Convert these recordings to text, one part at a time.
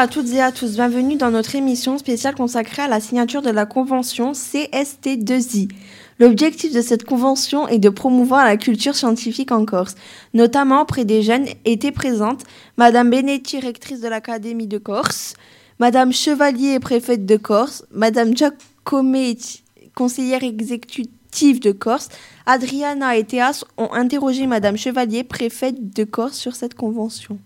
À toutes et à tous, bienvenue dans notre émission spéciale consacrée à la signature de la convention CST2I. L'objectif de cette convention est de promouvoir la culture scientifique en Corse, notamment auprès des jeunes étaient présentes Madame Benetti, rectrice de l'Académie de Corse, Madame Chevalier, préfète de Corse, Madame Giacometti, conseillère exécutive de Corse, Adriana et Théas ont interrogé Madame Chevalier, préfète de Corse, sur cette convention.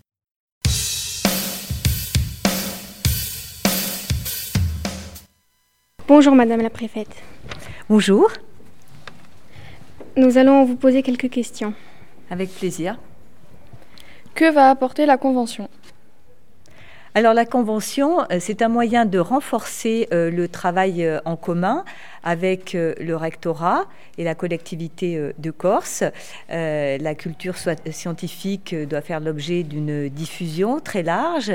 Bonjour Madame la préfète. Bonjour. Nous allons vous poser quelques questions. Avec plaisir. Que va apporter la Convention? Alors la convention, euh, c'est un moyen de renforcer euh, le travail euh, en commun avec le rectorat et la collectivité de Corse. la culture scientifique doit faire l'objet d'une diffusion très large.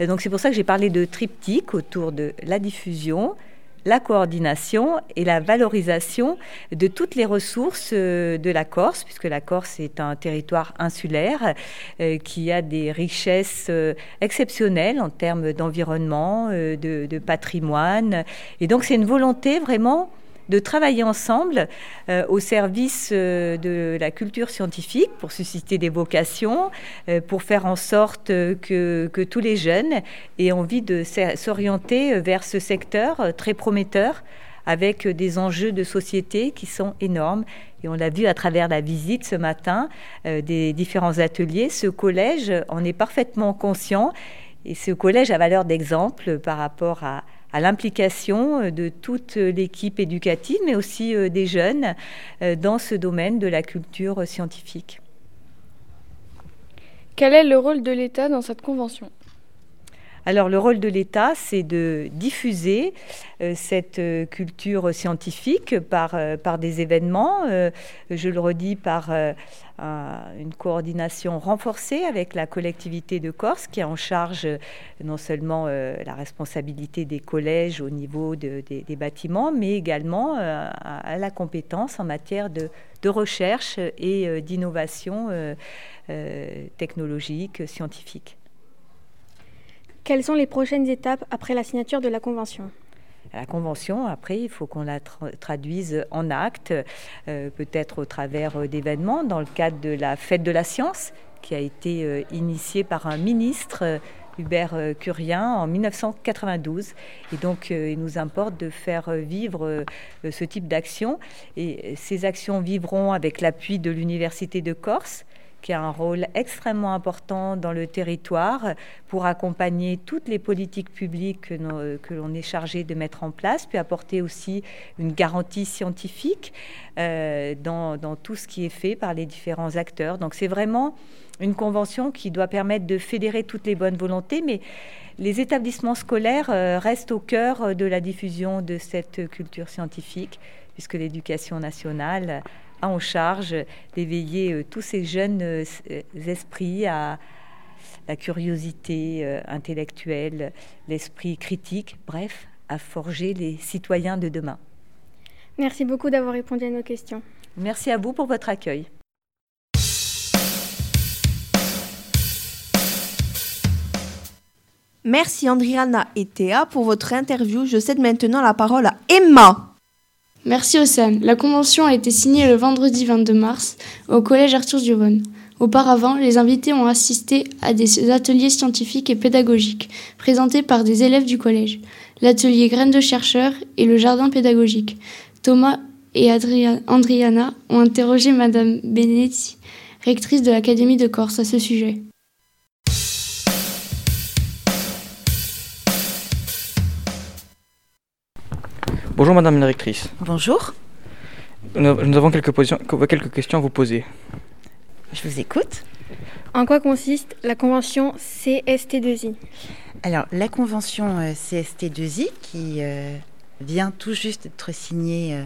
Donc c'est pour ça que j'ai parlé de triptyque autour de la diffusion, la coordination et la valorisation de toutes les ressources euh, de la Corse, puisque la Corse est un territoire insulaire euh, qui a des richesses euh, exceptionnelles en termes d'environnement, de, de, patrimoine. Et donc c'est une volonté vraiment de travailler ensemble euh, au service euh, de la culture scientifique pour susciter des vocations, euh, pour faire en sorte que, que, tous les jeunes aient envie de s'orienter vers ce secteur très prometteur avec des enjeux de société qui sont énormes. Et on l'a vu à travers la visite ce matin des différents ateliers. Ce collège en est parfaitement conscient et ce collège a valeur d'exemple par rapport à, à l'implication euh, de toute l'équipe éducative, mais aussi euh, des jeunes euh, dans ce domaine de la culture scientifique. Quel est le rôle de l'État dans cette convention? Alors le rôle de l'État, c'est de diffuser euh, cette euh, culture scientifique par, euh, des événements, je le redis, par une coordination renforcée avec la collectivité de Corse qui est en charge non seulement la responsabilité des collèges au niveau des, bâtiments, mais également à, la compétence en matière de recherche et d'innovation technologique, scientifique. Quelles sont les prochaines étapes après la signature de la Convention? La convention, après, il faut qu'on la traduise en actes, euh, peut-être au travers euh, d'événements, dans le cadre de la fête de la science, qui a été euh, initiée par un ministre, Hubert Curien, en 1992. Et donc, il nous importe de faire vivre ce type d'action. Et ces actions vivront avec l'appui de l'Université de Corse, qui a un rôle extrêmement important dans le territoire pour accompagner toutes les politiques publiques que, l'on est chargé de mettre en place, puis apporter aussi une garantie scientifique euh, dans, dans, tout ce qui est fait par les différents acteurs. Donc c'est vraiment une convention qui doit permettre de fédérer toutes les bonnes volontés, mais les établissements scolaires euh, restent au cœur de la diffusion de cette culture scientifique, puisque l'éducation nationale a en charge d'éveiller euh, tous ces jeunes euh, euh, esprits à la curiosité intellectuelle, l'esprit critique, bref, à forger les citoyens de demain. Merci beaucoup d'avoir répondu à nos questions. Merci à vous pour votre accueil. Merci Andriana et Théa pour votre interview. Je cède maintenant la parole à Emma. Merci Océane. La convention a été signée le vendredi 22 mars au collège Arthur Duron. Auparavant, les invités ont assisté à des ateliers scientifiques et pédagogiques présentés par des élèves du collège, l'atelier Graines de chercheurs et le jardin pédagogique. Thomas et Andriana ont interrogé Madame Benetti, rectrice de l'Académie de Corse, à ce sujet. Bonjour Madame la directrice. Bonjour. Nous, avons quelques, quelques questions à vous poser. Je vous écoute. En quoi consiste la convention CST2I Alors, la convention euh, CST2I, qui euh, vient tout juste d'être signée euh,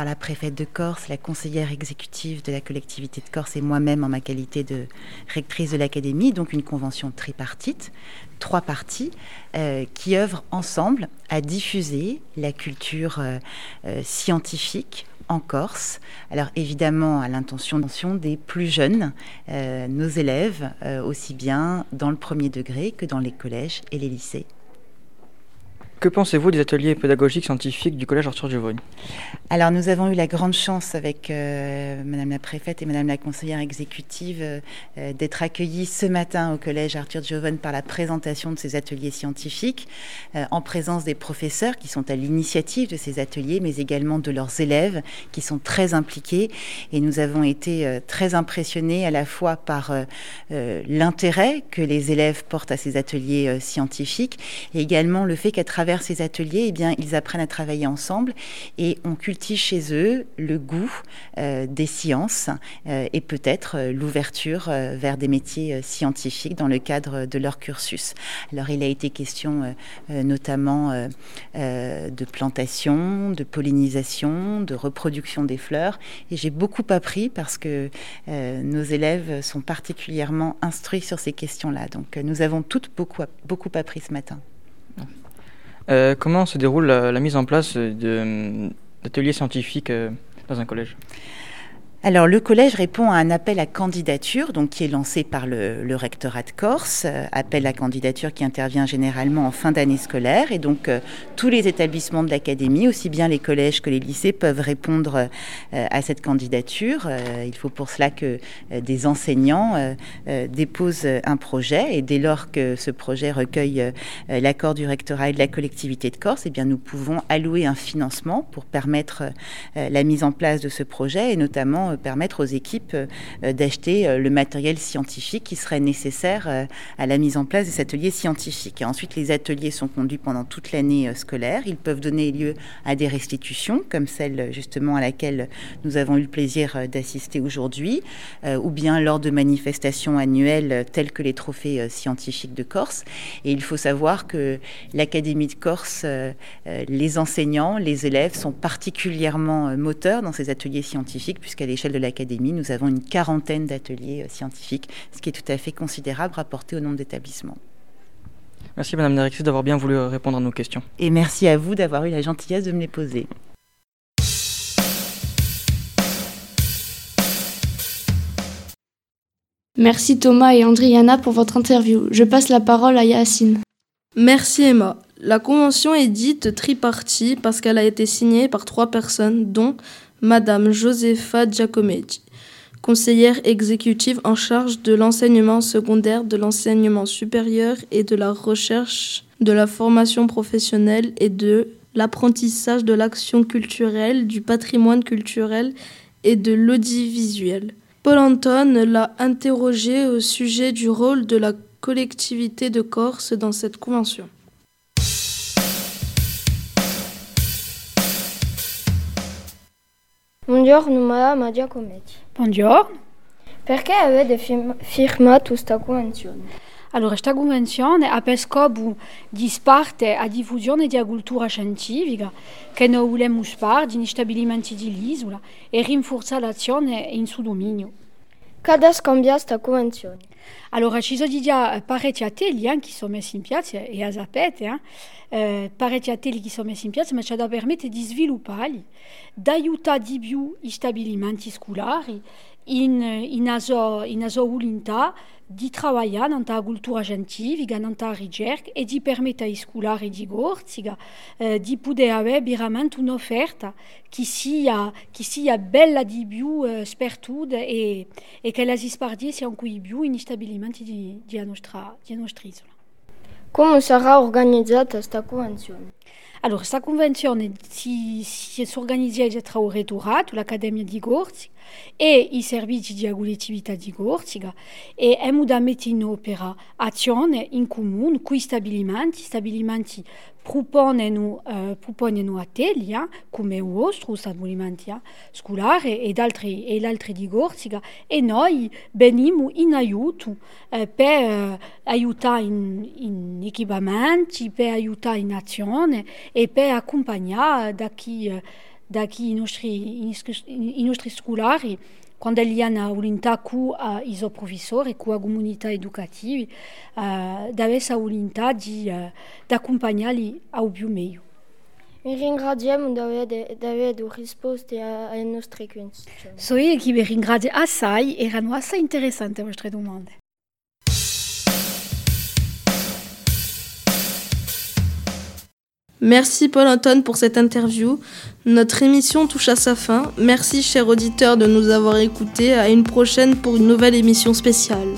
par la préfète de Corse, la conseillère exécutive de la collectivité de Corse et moi-même en ma qualité de rectrice de l'académie, donc une convention tripartite, trois parties euh, qui œuvrent ensemble à diffuser la culture euh, euh, scientifique en Corse. Alors évidemment à l'intention des plus jeunes, nos élèves, aussi bien dans le premier degré que dans les collèges et les lycées. Que pensez-vous des ateliers pédagogiques scientifiques du Collège Arthur Giovanni Alors nous avons eu la grande chance avec euh, Madame la préfète et Madame la conseillère exécutive euh, euh, d'être accueillis ce matin au Collège Arthur Giovanni par la présentation de ces ateliers scientifiques, en présence des professeurs qui sont à l'initiative de ces ateliers, mais également de leurs élèves qui sont très impliqués. Et nous avons été très impressionnés à la fois par l'intérêt que les élèves portent à ces ateliers scientifiques et également le fait qu'à travers ces ateliers, eh bien, ils apprennent à travailler ensemble et on cultive chez eux le goût euh, des sciences euh, et peut-être euh, l'ouverture vers des métiers scientifiques dans le cadre de leur cursus. Alors, il a été question notamment de plantation, de pollinisation, de reproduction des fleurs et j'ai beaucoup appris parce que nos élèves sont particulièrement instruits sur ces questions-là. Donc, nous avons toutes beaucoup, beaucoup appris ce matin. Euh, comment se déroule la, mise en place d'ateliers scientifiques euh, dans un collège? Alors le collège répond à un appel à candidature donc qui est lancé par le, rectorat de Corse, euh, appel à candidature qui intervient généralement en fin d'année scolaire et donc euh, tous les établissements de l'académie, aussi bien les collèges que les lycées peuvent répondre euh, à cette candidature. il faut pour cela que des enseignants déposent un projet et dès lors que ce projet recueille l'accord du rectorat et de la collectivité de Corse, eh bien nous pouvons allouer un financement pour permettre la mise en place de ce projet et notamment euh, permettre aux équipes euh, d'acheter euh, le matériel scientifique qui serait nécessaire à la mise en place des ateliers scientifiques. Ensuite, les ateliers sont conduits pendant toute l'année scolaire. Ils peuvent donner lieu à des restitutions, comme celle justement à laquelle nous avons eu le plaisir d'assister aujourd'hui, ou bien lors de manifestations annuelles telles que les trophées scientifiques de Corse. Et il faut savoir que l'Académie de Corse, les enseignants, les élèves sont particulièrement moteurs dans ces ateliers scientifiques, puisqu'à l'échelle de l'Académie, nous avons une quarantaine d'ateliers euh, scientifiques, ce qui est tout à fait considérable rapporté au nombre d'établissements. Merci Madame la d'avoir bien voulu répondre à nos questions. Et merci à vous d'avoir eu la gentillesse de me les poser. Merci Thomas et Andriana pour votre interview. Je passe la parole à Yacine. Merci Emma. La convention est dite tripartie parce qu'elle a été signée par trois personnes, dont Madame Josefa Giacometti, conseillère exécutive en charge de l'enseignement secondaire, de l'enseignement supérieur et de la recherche, de la formation professionnelle et de l'apprentissage de l'action culturelle, du patrimoine culturel et de l'audiovisuel. Paul Anton l'a interrogé au sujet du rôle de la collectivité de Corse dans cette convention. Buongiorno Madame Giacometti. Buongiorno. Perché avete firmato questa convenzione? Allora, questa convenzione ha per scopo di sparte a diffusione della cultura scientifica che noi vogliamo fare di stabilimenti dell'isola e rinforzare l'azione in suo dominio. Kada scambia questa convenzione? Allora, ci sono già parecchi atelier che sono messi in piazza e a sapete, eh? eh, parecchi atelier che sono messi in piazza, ma ci da permette di svilupparli, d'aiutare di più i stabilimenti scolari in, in, aso, in aso ulinta di trabalhar nella cultura scientifica, nella ricerca e di permettere ai scolari di Gorziga eh, di poter avere veramente un'offerta che sia, che sia bella di più eh, per tutti e, e che le spardie siano qui più in stabilimenti di, di, nostra, di nostra isola. Come sarà organizzata questa convenzione? Allora, questa convenzione si, si organizza tra il rettorato, l'Accademia di Gorziga e i servizi di aggulettività di Gorziga e abbiamo da mettere in opera azione in comune con i stabilimenti, stabilimenti propongono, eh, propongono atelier come il vostro stabilimento scolare ed altri, e altri di Gorziga e noi veniamo in aiuto eh, per eh, aiutare in, in, equipamenti, per aiutare in azione e per accompagnare da chi, eh, da chi i, nostri, i nostri scolari quando gli hanno volontà con uh, i professori, con la comunità educativa, uh, deve essere volontà di, uh, accompagnarli al più meglio. Vi ringraziem d'aver risposte alle nostre questioni. Soy chi vi ringrazio assai, erano assai interessanti le vostre domande. Merci Paul Anton pour cette interview. Notre émission touche à sa fin. Merci chers auditeurs de nous avoir écoutés. À une prochaine pour une nouvelle émission spéciale.